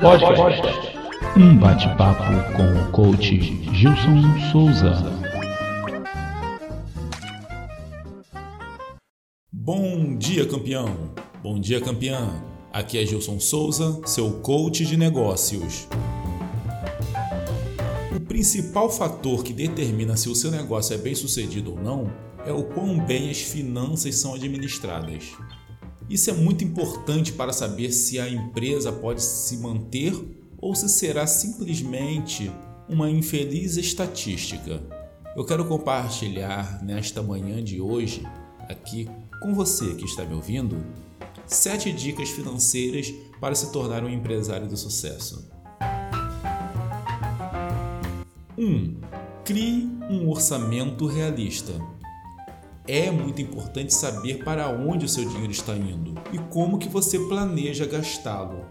Podcast. Um bate-papo com o coach Gilson Souza. Bom dia, campeão! Bom dia, campeã! Aqui é Gilson Souza, seu coach de negócios. O principal fator que determina se o seu negócio é bem sucedido ou não é o quão bem as finanças são administradas. Isso é muito importante para saber se a empresa pode se manter ou se será simplesmente uma infeliz estatística. Eu quero compartilhar nesta manhã de hoje, aqui com você que está me ouvindo, sete dicas financeiras para se tornar um empresário de sucesso. 1. Um, crie um orçamento realista. É muito importante saber para onde o seu dinheiro está indo e como que você planeja gastá-lo.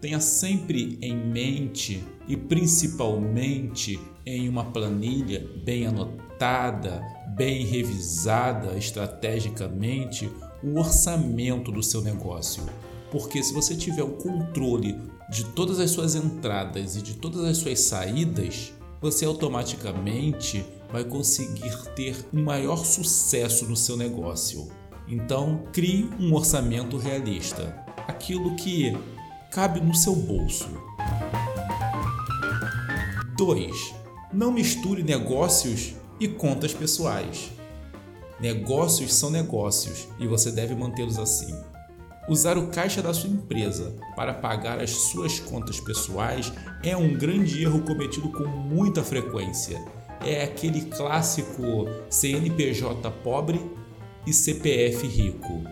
Tenha sempre em mente e principalmente em uma planilha bem anotada, bem revisada estrategicamente o orçamento do seu negócio. Porque se você tiver o controle de todas as suas entradas e de todas as suas saídas, você automaticamente vai conseguir ter um maior sucesso no seu negócio. Então, crie um orçamento realista, aquilo que cabe no seu bolso. 2. Não misture negócios e contas pessoais. Negócios são negócios e você deve mantê-los assim. Usar o caixa da sua empresa para pagar as suas contas pessoais é um grande erro cometido com muita frequência. É aquele clássico CNPJ pobre e CPF rico.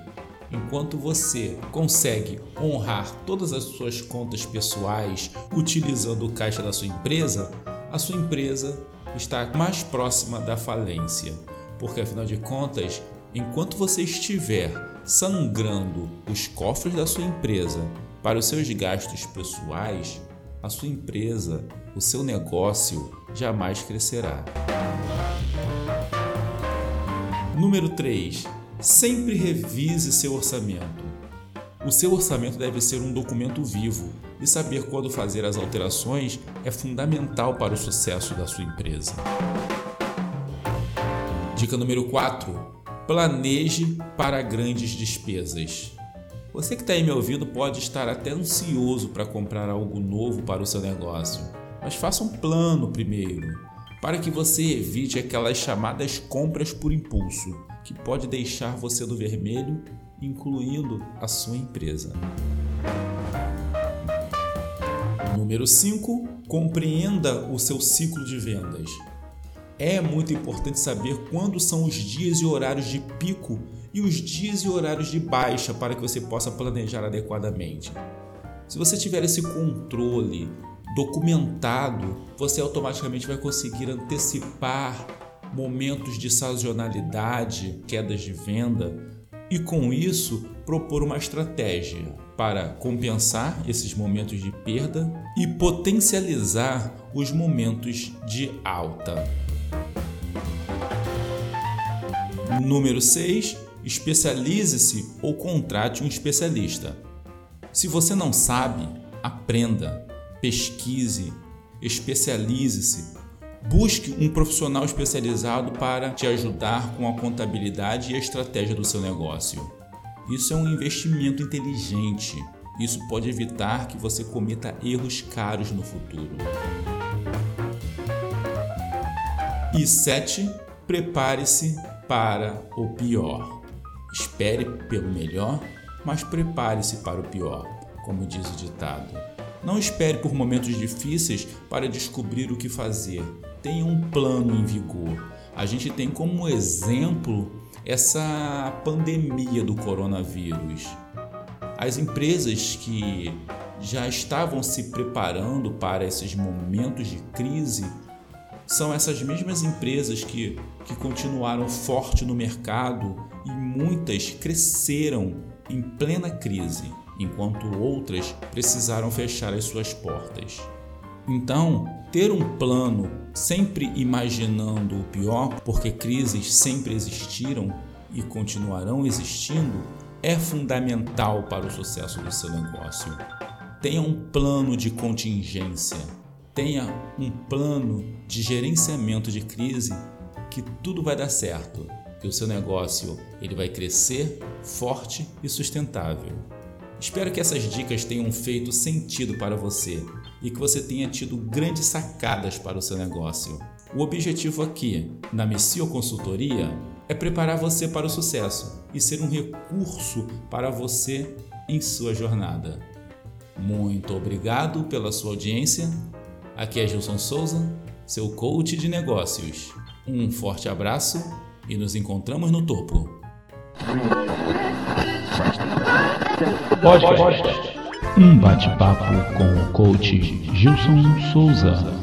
Enquanto você consegue honrar todas as suas contas pessoais utilizando o caixa da sua empresa, a sua empresa está mais próxima da falência porque afinal de contas, enquanto você estiver sangrando os cofres da sua empresa para os seus gastos pessoais, a sua empresa, o seu negócio jamais crescerá. Número 3. Sempre revise seu orçamento. O seu orçamento deve ser um documento vivo e saber quando fazer as alterações é fundamental para o sucesso da sua empresa. Dica número 4: planeje para grandes despesas. Você que está aí me ouvindo pode estar até ansioso para comprar algo novo para o seu negócio, mas faça um plano primeiro, para que você evite aquelas chamadas compras por impulso, que pode deixar você no vermelho, incluindo a sua empresa. Número 5. Compreenda o seu ciclo de vendas. É muito importante saber quando são os dias e horários de pico e os dias e horários de baixa para que você possa planejar adequadamente. Se você tiver esse controle documentado, você automaticamente vai conseguir antecipar momentos de sazonalidade, quedas de venda e com isso propor uma estratégia para compensar esses momentos de perda e potencializar os momentos de alta. Número 6. Especialize-se ou contrate um especialista. Se você não sabe, aprenda, pesquise, especialize-se. Busque um profissional especializado para te ajudar com a contabilidade e a estratégia do seu negócio. Isso é um investimento inteligente. Isso pode evitar que você cometa erros caros no futuro. E 7. Prepare-se para o pior. Espere pelo melhor, mas prepare-se para o pior, como diz o ditado. Não espere por momentos difíceis para descobrir o que fazer. Tenha um plano em vigor. A gente tem como exemplo essa pandemia do coronavírus. As empresas que já estavam se preparando para esses momentos de crise são essas mesmas empresas que, que continuaram forte no mercado e muitas cresceram em plena crise, enquanto outras precisaram fechar as suas portas. Então, ter um plano sempre imaginando o pior, porque crises sempre existiram e continuarão existindo, é fundamental para o sucesso do seu negócio. Tenha um plano de contingência, tenha um plano de gerenciamento de crise que tudo vai dar certo, que o seu negócio ele vai crescer forte e sustentável. Espero que essas dicas tenham feito sentido para você e que você tenha tido grandes sacadas para o seu negócio. O objetivo aqui, na Missio Consultoria, é preparar você para o sucesso e ser um recurso para você em sua jornada. Muito obrigado pela sua audiência. Aqui é Gilson Souza, seu coach de negócios. Um forte abraço e nos encontramos no topo. Um bate-papo com o coach Gilson Souza.